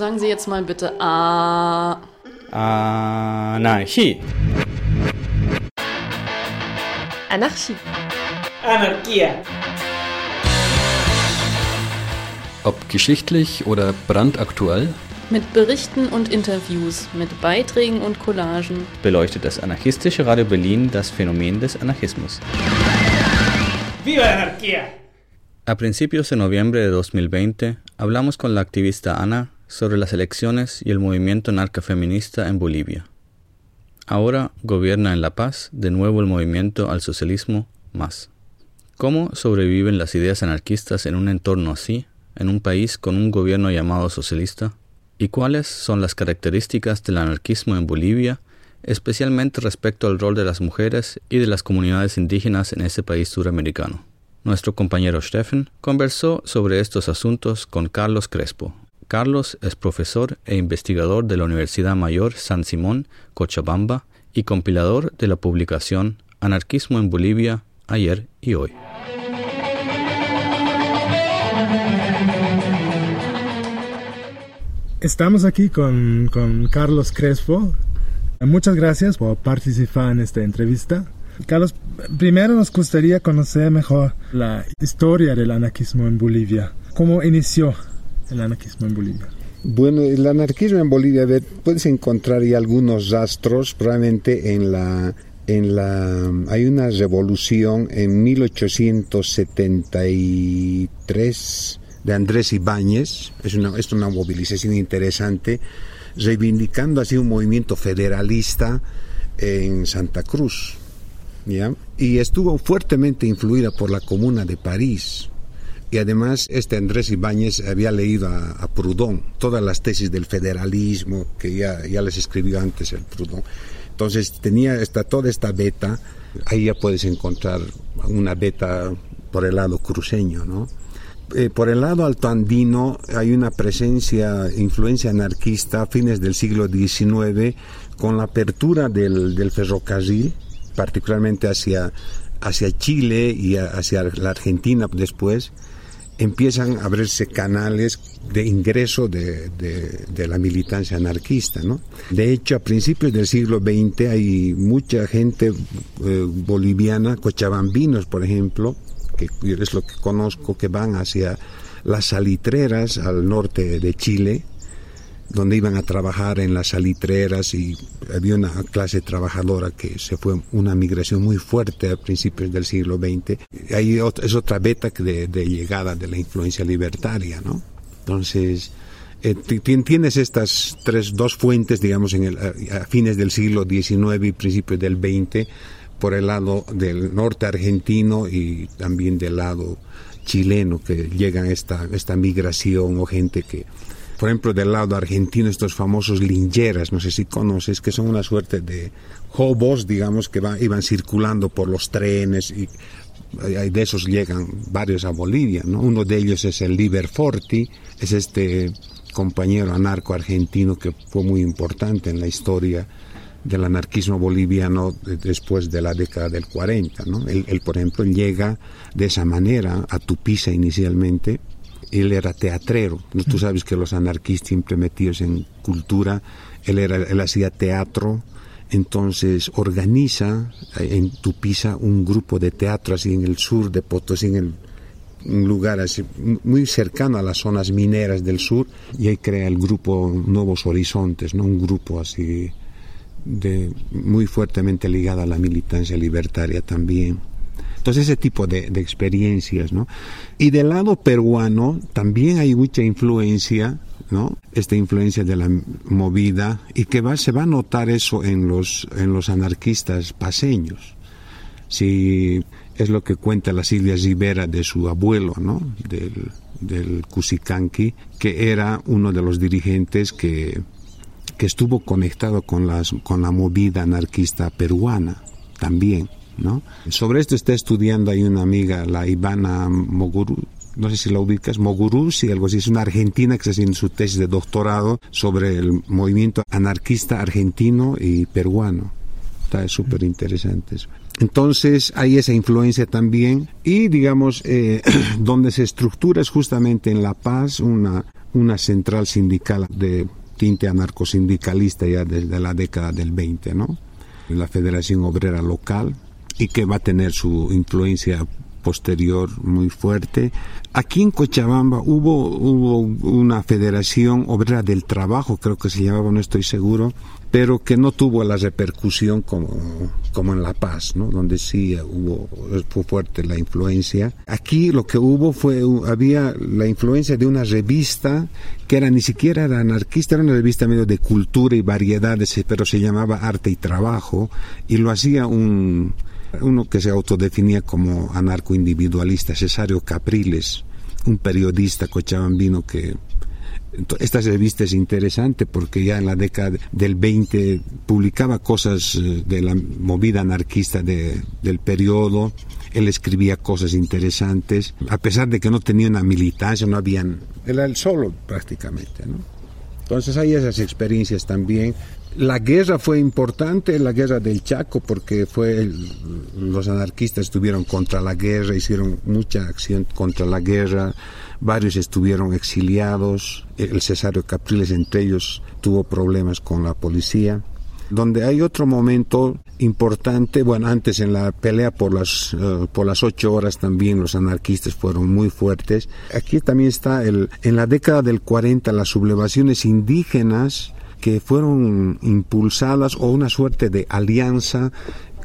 Sagen Sie jetzt mal bitte A. Anarchie. Anarchie. Anarchia. Ob geschichtlich oder brandaktuell, Mit Berichten und Interviews, mit Beiträgen und Collagen. beleuchtet das anarchistische Radio Berlin das Phänomen des Anarchismus. ¡Viva la anarquía! A principios de noviembre de 2020 hablamos con la activista Ana sobre las elecciones y el movimiento narcofeminista en Bolivia. Ahora gobierna en La Paz de nuevo el movimiento al socialismo más. ¿Cómo sobreviven las ideas anarquistas en un entorno así, en un país con un gobierno llamado socialista? ¿Y cuáles son las características del anarquismo en Bolivia, especialmente respecto al rol de las mujeres y de las comunidades indígenas en ese país suramericano? Nuestro compañero Steffen conversó sobre estos asuntos con Carlos Crespo. Carlos es profesor e investigador de la Universidad Mayor San Simón, Cochabamba, y compilador de la publicación Anarquismo en Bolivia, ayer y hoy. Estamos aquí con, con Carlos Crespo. Muchas gracias por participar en esta entrevista. Carlos, primero nos gustaría conocer mejor la historia del anarquismo en Bolivia. ¿Cómo inició el anarquismo en Bolivia? Bueno, el anarquismo en Bolivia, a ver, puedes encontrar ya algunos rastros, probablemente en la, en la, hay una revolución en 1873 de Andrés Ibáñez, es una, es una movilización interesante, reivindicando así un movimiento federalista en Santa Cruz. Y estuvo fuertemente influida por la Comuna de París, y además, este Andrés Ibáñez había leído a, a, Proudhon, todas las tesis del federalismo, que ya, ya les escribió antes el Proudhon. Entonces tenía esta, toda esta beta, ahí ya puedes encontrar una beta por el lado cruceño, ¿no? Eh, por el lado altoandino hay una presencia, influencia anarquista a fines del siglo XIX, con la apertura del, del ferrocarril, particularmente hacia, hacia Chile y hacia la Argentina después, empiezan a abrirse canales de ingreso de, de, la militancia anarquista. ¿no? De hecho, a principios del siglo XX hay mucha gente eh, boliviana, cochabambinos, por ejemplo, que es lo que conozco, que van hacia las salitreras al norte de Chile, donde iban a trabajar en las salitreras y había una clase trabajadora que se fue una migración muy fuerte a principios del siglo XX. Ahí es otra beta de, de llegada de la influencia libertaria, ¿no? Entonces, eh, tienes estas tres, dos fuentes, digamos, en el, a fines del siglo XIX y principios del XX, por el lado del norte argentino y también del lado chileno, que llegan esta, esta migración o gente que por ejemplo, del lado argentino, estos famosos lingeras, no sé si conoces, que son una suerte de hobos, digamos, que va, iban circulando por los trenes y de esos llegan varios a Bolivia, ¿no? Uno de ellos es el Liber Forti, es este compañero anarco argentino que fue muy importante en la historia del anarquismo boliviano después de la década del 40, ¿no? Él por ejemplo, llega de esa manera a Tupiza inicialmente, él era teatrero. Tú sabes que los anarquistas siempre metidos en cultura, él, era, él hacía teatro, entonces organiza en Tupiza un grupo de teatro así en el sur de Potosí, en el, un lugar así, muy cercano a las zonas mineras del sur, y ahí crea el grupo Nuevos Horizontes, ¿no? un grupo así de, muy fuertemente ligado a la militancia libertaria también. Entonces ese tipo de, experiencias, ¿no? Y del lado peruano también hay mucha influencia, ¿no? Esta influencia de la movida y que se va a notar eso en los, en los anarquistas paseños. Si es lo que cuenta la Silvia Rivera de su abuelo, ¿no? Del, del Cusicanqui, que era uno de los dirigentes que, que estuvo conectado con, las, con la movida anarquista peruana también. ¿No? Sobre esto está estudiando hay una amiga, la Ivana Moguru, no sé si la ubicas, Moguru, si algo así, es una argentina que está haciendo su tesis de doctorado sobre el movimiento anarquista argentino y peruano. Está súper interesante. Entonces hay esa influencia también y digamos eh, donde se estructura es justamente en La Paz una, una central sindical de tinte anarcosindicalista ya desde la década del 20, ¿no? La Federación Obrera Local y que va a tener su influencia posterior muy fuerte. Aquí en Cochabamba hubo, hubo una federación obrera del trabajo, creo que se llamaba, no estoy seguro, pero que no tuvo la repercusión como, como en La Paz, ¿no? donde sí hubo, fue fuerte la influencia. Aquí lo que hubo fue, había la influencia de una revista que era ni siquiera era anarquista, era una revista medio de cultura y variedades, pero se llamaba Arte y Trabajo, y lo hacía un, uno que se autodefinía como anarcoindividualista, Cesario Capriles, un periodista cochabambino que esta revista es interesante porque ya en la década del 20 publicaba cosas eh, de la movida anarquista de, del periodo, él escribía cosas interesantes, a pesar de que no tenía una militancia, no habían, era el solo prácticamente, ¿no? Entonces hay esas experiencias también. La guerra fue importante, la guerra del Chaco, porque fue los anarquistas estuvieron contra la guerra, hicieron mucha acción contra la guerra, varios estuvieron exiliados, el Cesario Capriles entre ellos tuvo problemas con la policía. Donde hay otro momento importante, bueno, antes en la pelea por las, eh, por las ocho horas también los anarquistas fueron muy fuertes. Aquí también está el, en la década del 40 las sublevaciones indígenas que fueron impulsadas o una suerte de alianza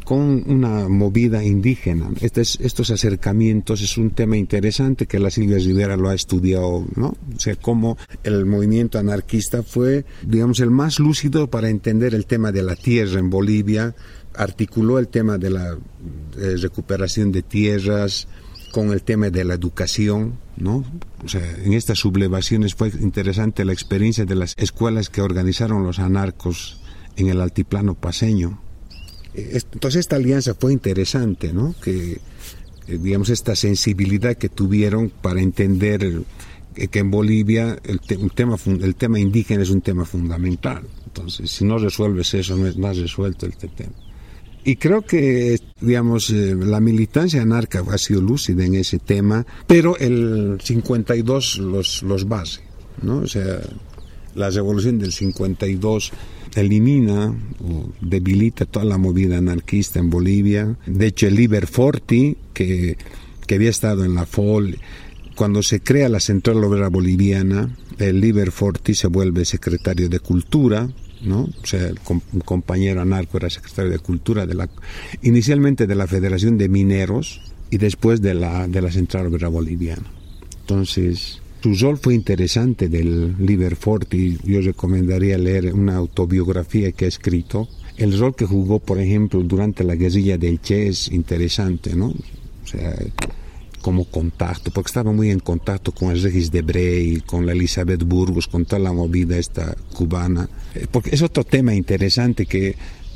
con una movida indígena. estos acercamientos es un tema interesante que la Silvia Rivera lo ha estudiado, ¿no? O sea, cómo el movimiento anarquista fue, digamos, el más lúcido para entender el tema de la tierra en Bolivia, articuló el tema de la recuperación de tierras con el tema de la educación, ¿no? O sea, en estas sublevaciones fue interesante la experiencia de las escuelas que organizaron los anarcos en el altiplano paseño, entonces esta alianza fue interesante, ¿no? Que, eh, digamos, esta sensibilidad que tuvieron para entender que en Bolivia el, tema, el tema indígena es un tema fundamental. Entonces, si no resuelves eso, no, has resuelto este tema. Y creo que, digamos, eh, la militancia anarca ha sido lúcida en ese tema, pero el 52 los, los base, ¿no? O sea, la revolución del 52 elimina o debilita toda la movida anarquista en Bolivia. De hecho, el Liber Forti, que, que había estado en la FOL, cuando se crea la Central Obrera Boliviana, el Liber Forti se vuelve secretario de Cultura, ¿no? O sea, un compañero anarco era secretario de Cultura de la, inicialmente de la Federación de Mineros y después de la, de la Central Obrera Boliviana. Entonces, su rol fue interesante del Liverfort y yo recomendaría leer una autobiografía que ha escrito. El rol que jugó, por ejemplo, durante la guerrilla del Che es interesante, ¿no? O sea, como contacto, porque estaba muy en contacto con el Regis de Brey, con la Elizabeth Burgos, con toda la movida esta cubana. Eh, porque es otro tema interesante que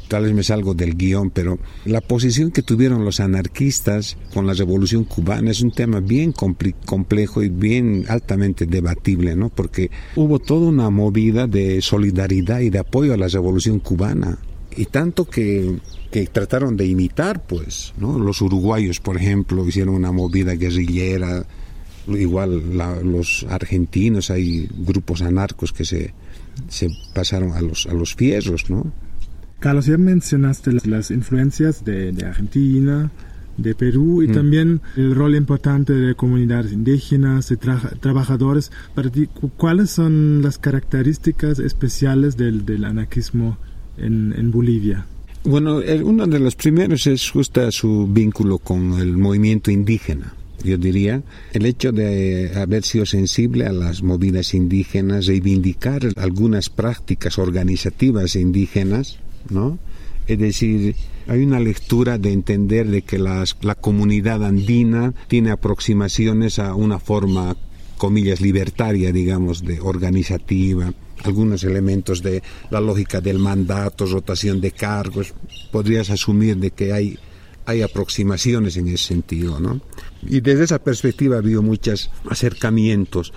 tal vez me salgo del guion, pero la posición que tuvieron los anarquistas con la revolución cubana es un tema bien complejo y bien altamente debatible, ¿no? Porque hubo toda una movida de solidaridad y de apoyo a la revolución cubana. Y tanto que, que trataron de imitar, pues, ¿no? Los uruguayos, por ejemplo, hicieron una movida guerrillera, igual los argentinos, hay grupos anarcos que se, se pasaron a los, a los fierros, ¿no? Carlos, ya mencionaste las, influencias de, Argentina, de Perú y mm. también el rol importante de comunidades indígenas, y trabajadores. Para ti, ¿cuáles son las características especiales del, anarquismo en, Bolivia? Bueno, uno de los primeros es justo su vínculo con el movimiento indígena yo diría, el hecho de haber sido sensible a las movidas indígenas, reivindicar algunas prácticas organizativas indígenas, ¿no? Es decir, hay una lectura de entender de que las, la comunidad andina tiene aproximaciones a una forma, comillas, libertaria, digamos, de organizativa, algunos elementos de la lógica del mandato, rotación de cargos, podrías asumir de que hay, hay aproximaciones en ese sentido, ¿no? Y desde esa perspectiva ha habido muchos acercamientos.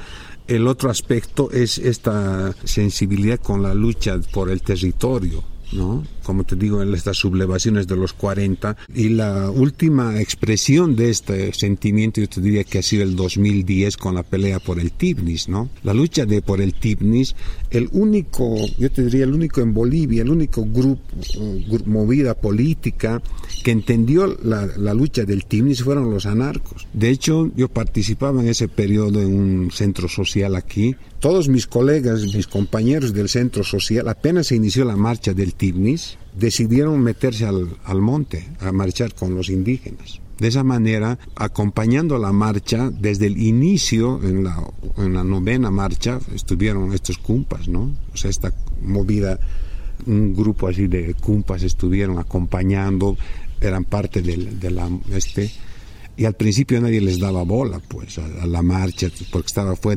El otro aspecto es esta sensibilidad con la lucha por el territorio, ¿no? Como te digo, en estas sublevaciones de los 40. Y la última expresión de este sentimiento, yo te diría que ha sido el 2010 con la pelea por el Tibnis, ¿no? La lucha de por el Tibnis, el único, yo te diría, el único en Bolivia, el único grupo, movida política que entendió la, la lucha del Tibnis fueron los anarcos. De hecho, yo participaba en ese periodo en un centro social aquí todos mis colegas, mis compañeros del centro social, apenas se inició la marcha del Tibnis, decidieron meterse al, al monte a marchar con los indígenas. De esa manera, acompañando la marcha, desde el inicio, en la, en la novena marcha, estuvieron estos cumpas, ¿no? O sea, esta movida, un grupo así de cumpas estuvieron acompañando, eran parte del, de la, este, y al principio nadie les daba bola pues a, la marcha porque estaba fue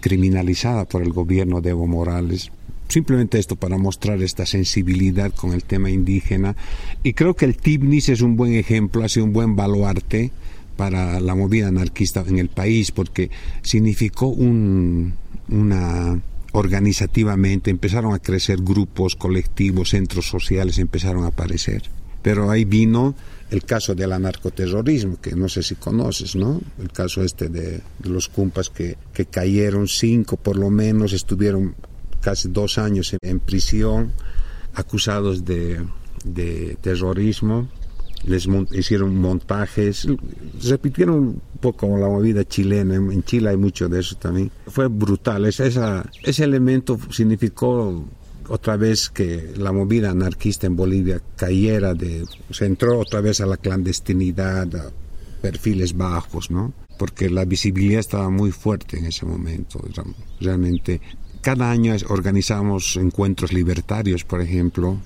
criminalizada por el gobierno de Evo Morales. Simplemente esto para mostrar esta sensibilidad con el tema indígena. Y creo que el Tibnis es un buen ejemplo ha sido un buen baluarte para la movida anarquista en el país porque significó un, una organizativamente empezaron a crecer grupos colectivos centros sociales empezaron a aparecer. Pero ahí vino el caso del anarcoterrorismo, que no sé si conoces, ¿no? El caso este de, los cumpas que, que, cayeron, cinco por lo menos, estuvieron casi dos años en, prisión, acusados de, de terrorismo, les hicieron montajes, repitieron un poco la movida chilena, en Chile hay mucho de eso también. Fue brutal, esa, ese elemento significó otra vez que la movida anarquista en Bolivia cayera de, se entró otra vez a la clandestinidad, a perfiles bajos, ¿no? Porque la visibilidad estaba muy fuerte en ese momento. Realmente, cada año organizamos encuentros libertarios, por ejemplo.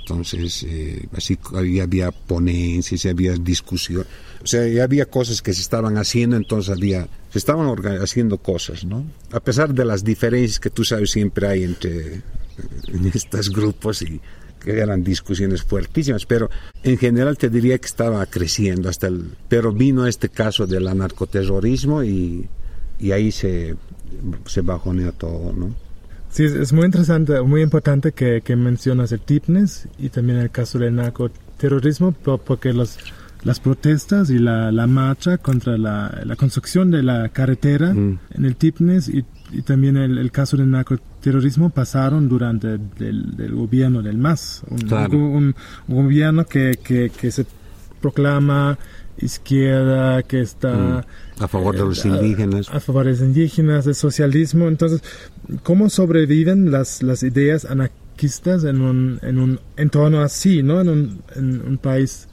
Entonces, eh, así había ponencias, había discusión. O sea, ya había cosas que se estaban haciendo, entonces había, se estaban haciendo cosas, ¿no? A pesar de las diferencias que tú sabes siempre hay entre en estos grupos y que eran discusiones fuertísimas, pero en general te diría que estaba creciendo hasta el, pero vino este caso del anarcoterrorismo y, y ahí se, se bajoneó todo, ¿no? Sí, es muy interesante, muy importante que, que mencionas el TIPNES y también el caso del narcoterrorismo, porque los, las protestas y la, la marcha contra la, la, construcción de la carretera mm. en el TIPNES y y también el, el, caso del narcoterrorismo pasaron durante el, gobierno del MAS, un, gobierno que, que, que, se proclama izquierda, que está mm. a favor de los indígenas. A, favor de los indígenas, del socialismo. Entonces, ¿cómo sobreviven las, las ideas anarquistas en un, en un entorno así, ¿no? en, un, en un país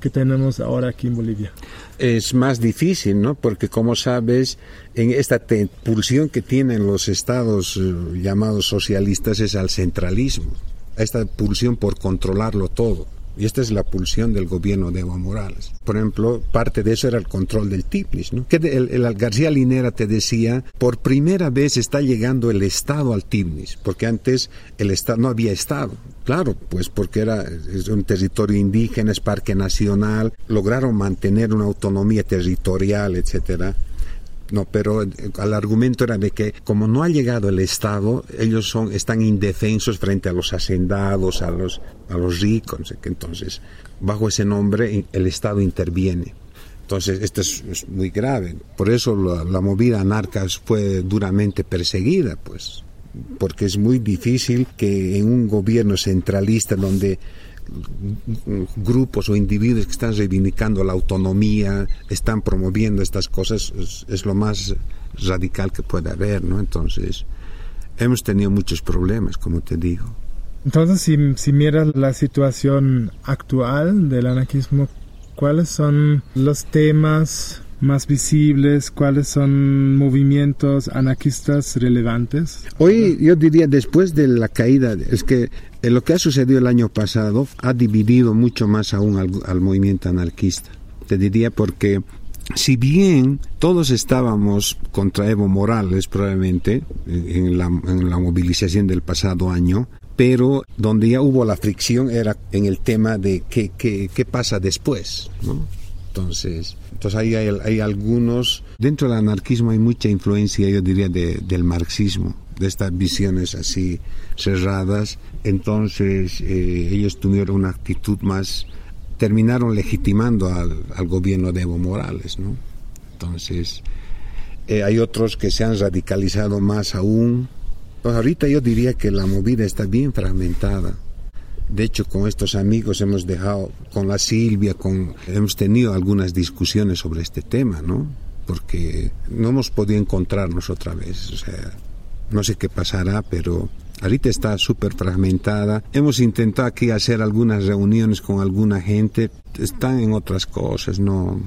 que tenemos ahora aquí en Bolivia? Es más difícil, ¿no? Porque como sabes, en esta pulsión que tienen los estados eh, llamados socialistas es al centralismo, esta pulsión por controlarlo todo. Y esta es la pulsión del gobierno de Evo Morales. Por ejemplo, parte de eso era el control del TIPNIS, ¿no? Que el, el, García Linera te decía, por primera vez está llegando el Estado al TIPNIS, porque antes el Estado no había Estado. Claro, pues porque era es un territorio indígena, es parque nacional, lograron mantener una autonomía territorial, etcétera no, pero el argumento era de que como no ha llegado el Estado, ellos son, están indefensos frente a los hacendados, a los, a los ricos. Entonces, bajo ese nombre, el Estado interviene. Entonces, esto es, muy grave. Por eso la, movida anarca fue duramente perseguida, pues, porque es muy difícil que en un gobierno centralista donde grupos o individuos que están reivindicando la autonomía, están promoviendo estas cosas, es, lo más radical que puede haber, ¿no? Entonces, hemos tenido muchos problemas, como te digo. Entonces, si, si miras la situación actual del anarquismo, ¿cuáles son los temas más visibles? ¿Cuáles son movimientos anarquistas relevantes? Hoy yo diría, después de la caída, es que eh, lo que ha sucedido el año pasado ha dividido mucho más aún al, movimiento anarquista. Te diría porque si bien todos estábamos contra Evo Morales probablemente en la, movilización del pasado año, pero donde ya hubo la fricción era en el tema de qué, qué, qué pasa después. ¿no? Entonces, entonces hay, hay, algunos, dentro del anarquismo hay mucha influencia, yo diría, de, del marxismo, de estas visiones así cerradas, Entonces eh, ellos tuvieron una actitud más, terminaron legitimando al, gobierno de Evo Morales, ¿no? Entonces eh, hay otros que se han radicalizado más aún. Pues ahorita yo diría que la movida está bien fragmentada. De hecho, con estos amigos hemos dejado, con la Silvia, con, hemos tenido algunas discusiones sobre este tema, ¿no? Porque no hemos podido encontrarnos otra vez. O sea, no sé qué pasará, pero ahorita está súper fragmentada. Hemos intentado aquí hacer algunas reuniones con alguna gente, están en otras cosas, no,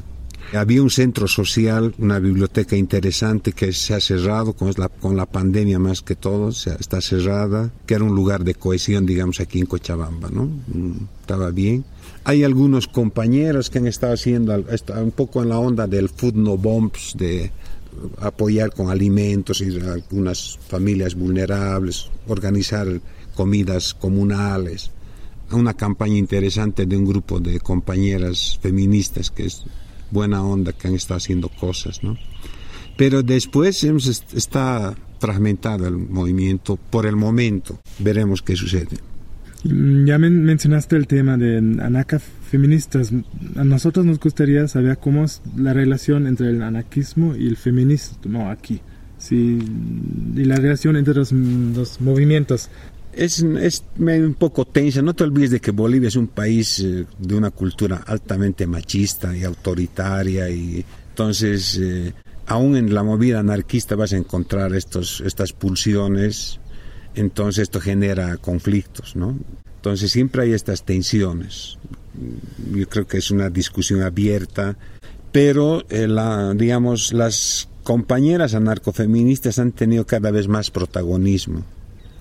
había un centro social, una biblioteca interesante que se ha cerrado con la, con la pandemia más que todo, se, está cerrada, que era un lugar de cohesión, digamos, aquí en Cochabamba, ¿no? Mm, estaba bien. Hay algunos compañeros que han estado haciendo un poco en la onda del food no bombs, de apoyar con alimentos y algunas familias vulnerables, organizar comidas comunales. Una campaña interesante de un grupo de compañeras feministas que es buena onda que estado haciendo cosas, ¿no? Pero después está fragmentado el movimiento por el momento. Veremos qué sucede. Mm, ya mencionaste el tema de anacas feministas. A nosotros nos gustaría saber cómo es la relación entre el anarquismo y el feminismo aquí. Sí, y la relación entre los, los movimientos es, es, un poco tensa. No te olvides de que Bolivia es un país eh, de una cultura altamente machista y autoritaria y entonces eh, aún en la movida anarquista vas a encontrar estos, estas pulsiones, entonces esto genera conflictos, ¿no? Entonces siempre hay estas tensiones. Yo creo que es una discusión abierta, pero eh, la, digamos las compañeras anarcofeministas han tenido cada vez más protagonismo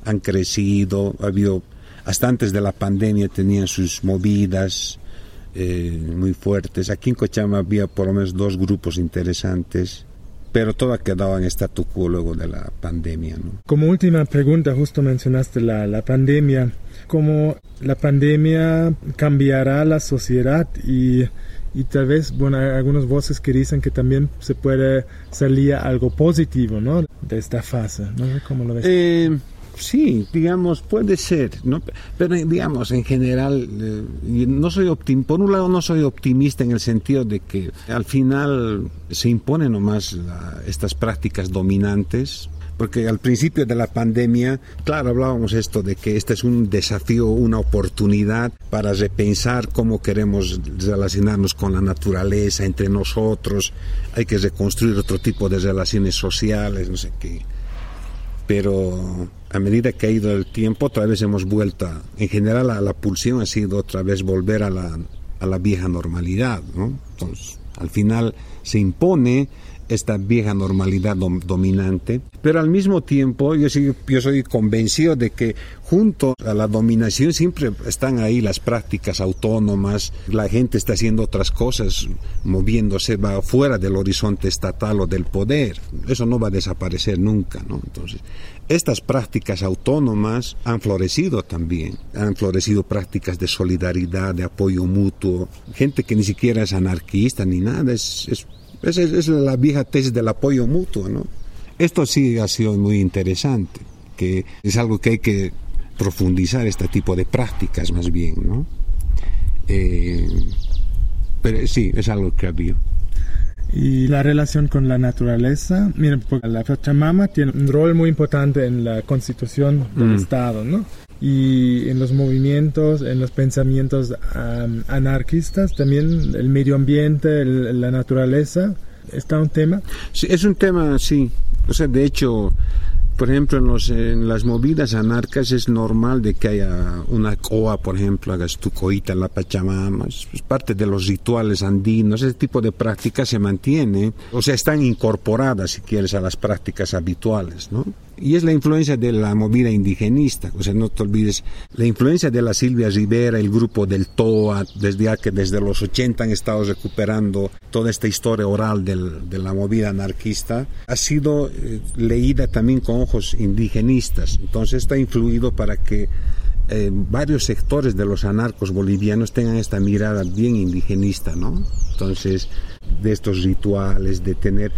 han crecido, ha habido, hasta antes de la pandemia tenían sus movidas eh, muy fuertes. Aquí en Cochabamba había por lo menos dos grupos interesantes, pero todo ha quedado en statu quo luego de la pandemia. ¿no? Como última pregunta, justo mencionaste la, la pandemia. ¿Cómo la pandemia cambiará la sociedad y y tal vez, bueno, hay algunas voces que dicen que también se puede salir algo positivo, ¿no? De esta fase, ¿no? ¿Cómo lo ves? Eh, Sí, digamos, puede ser, ¿no? pero digamos, en general, eh, no soy por un lado no soy optimista en el sentido de que al final se imponen nomás estas prácticas dominantes, porque al principio de la pandemia, claro, hablábamos esto de que este es un desafío, una oportunidad para repensar cómo queremos relacionarnos con la naturaleza, entre nosotros, hay que reconstruir otro tipo de relaciones sociales, no sé qué pero a medida que ha ido el tiempo, otra vez hemos vuelto, en general la, la pulsión ha sido otra vez volver a la, a la vieja normalidad, ¿no? Entonces, al final se impone esta vieja normalidad dominante, pero al mismo tiempo yo, soy, yo soy convencido de que junto a la dominación siempre están ahí las prácticas autónomas, la gente está haciendo otras cosas, moviéndose, va fuera del horizonte estatal o del poder, eso no va a desaparecer nunca, ¿no? Entonces, estas prácticas autónomas han florecido también, han florecido prácticas de solidaridad, de apoyo mutuo, gente que ni siquiera es anarquista ni nada, es, es esa es, la vieja tesis del apoyo mutuo, ¿no? Esto sí ha sido muy interesante, que es algo que hay que profundizar este tipo de prácticas más bien, ¿no? Eh, pero sí, es algo que ha habido. Y la relación con la naturaleza, miren, porque la Pachamama tiene un rol muy importante en la constitución del mm. Estado, ¿no? y en los movimientos, en los pensamientos anarquistas, también el medio ambiente, la naturaleza, está un tema. Sí, es un tema, sí. O sea, de hecho, por ejemplo, en, los, en las movidas anarcas es normal de que haya una coa, por ejemplo, hagas tu coita en la Pachamama, es, parte de los rituales andinos, ese tipo de prácticas se mantiene, o sea, están incorporadas, si quieres, a las prácticas habituales, ¿no? Y es la influencia de la movida indigenista, o sea, no te olvides, la influencia de la Silvia Rivera, el grupo del TOA, desde que desde los 80 han estado recuperando toda esta historia oral de la movida anarquista, ha sido eh, leída también con ojos indigenistas. Entonces está influido para que eh, varios sectores de los anarcos bolivianos tengan esta mirada bien indigenista, ¿no? Entonces, de estos rituales, de tener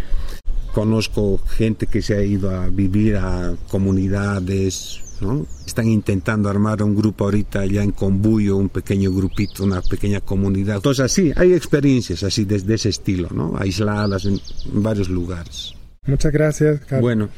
Conozco gente que se ha ido a vivir a comunidades ¿no? Están intentando armar un grupo ahorita ya en Combuyo, un pequeño grupito, una pequeña comunidad. Entonces así, hay experiencias así de, de ese estilo, ¿no? Aisladas en, en varios lugares. Muchas gracias, Carlos. Bueno,